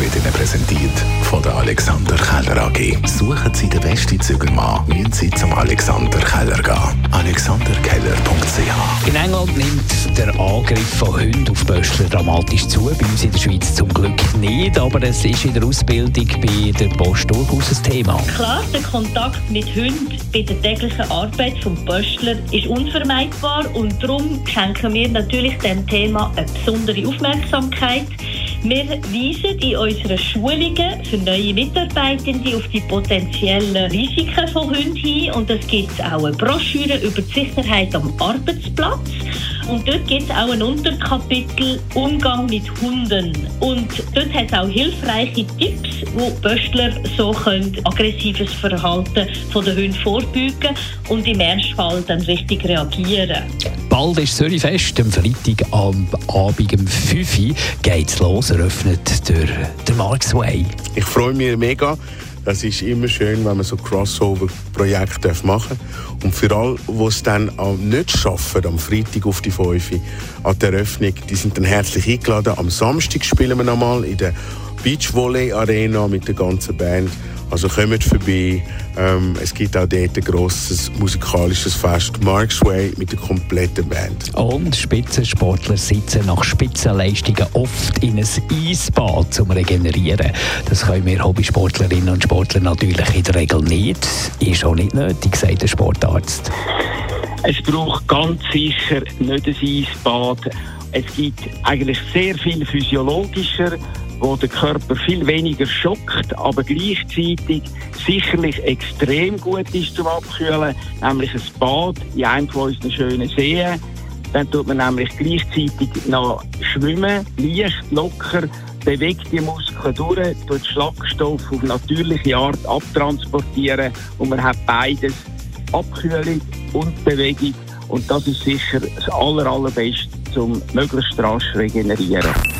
wird Ihnen präsentiert von der Alexander Keller AG. Suchen Sie den besten Zügelmann, müssen Sie zum Alexander Keller gehen. AlexanderKeller.ch In England nimmt der Angriff von Hunden auf Böschler dramatisch zu. Bei uns in der Schweiz zum Glück nicht, aber es ist in der Ausbildung bei der Post durchaus ein Thema. Klar, der Kontakt mit Hunden bei der täglichen Arbeit vom Böschler ist unvermeidbar und darum schenken wir natürlich dem Thema eine besondere Aufmerksamkeit. Wir weisen in unseren Schulungen für neue Mitarbeitende auf die potenziellen Risiken von Hunden hin und es gibt auch eine Broschüre über die Sicherheit am Arbeitsplatz. Und dort gibt es auch ein Unterkapitel Umgang mit Hunden. Und dort hat es auch hilfreiche Tipps, wo Böstler so können aggressives Verhalten von den Hunden vorbeugen und im Ernstfall dann richtig reagieren. Bald ist Zürich fest. Am Freitag am Abend um 5 Uhr geht es los, eröffnet durch den Marks Way. Ich freue mich mega. Es ist immer schön, wenn man so Crossover-Projekte machen darf. Und für alle, die es dann nicht schaffen, am Freitag auf die 5 Uhr an der Eröffnung, die sind dann herzlich eingeladen. Am Samstag spielen wir nochmal in der Beachvolley Arena mit der ganzen Band. Also kommt vorbei. Ähm, es gibt auch dort ein grosses musikalisches Fest, Mark's Way, mit der kompletten Band. Und Spitzensportler sitzen nach Spitzenleistungen oft in ein Eisbad zum Regenerieren. Das können wir Hobbysportlerinnen und Sportler natürlich in der Regel nicht. Ist auch nicht nötig, sagt der Sportarzt. Es braucht ganz sicher nicht ein Eisbad. Es gibt eigentlich sehr viel physiologischer wo der Körper viel weniger schockt, aber gleichzeitig sicherlich extrem gut ist zum Abkühlen, nämlich ein Bad in einem von unseren schönen Seen. Dann tut man nämlich gleichzeitig noch schwimmen, leicht, locker, bewegt die Muskeln durch, tut Schlagstoff auf natürliche Art abtransportieren und man hat beides, Abkühlung und Bewegung und das ist sicher das aller, allerbeste, um möglichst rasch regenerieren.